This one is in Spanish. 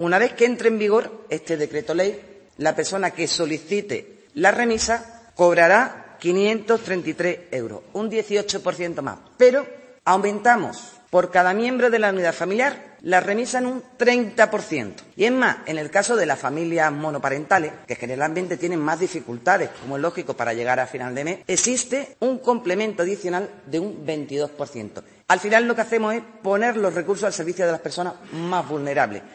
Una vez que entre en vigor este decreto ley, la persona que solicite la remisa cobrará 533 euros, un 18% más. Pero aumentamos por cada miembro de la unidad familiar la remisa en un 30%. Y es más, en el caso de las familias monoparentales, que generalmente tienen más dificultades, como es lógico, para llegar a final de mes, existe un complemento adicional de un 22%. Al final lo que hacemos es poner los recursos al servicio de las personas más vulnerables.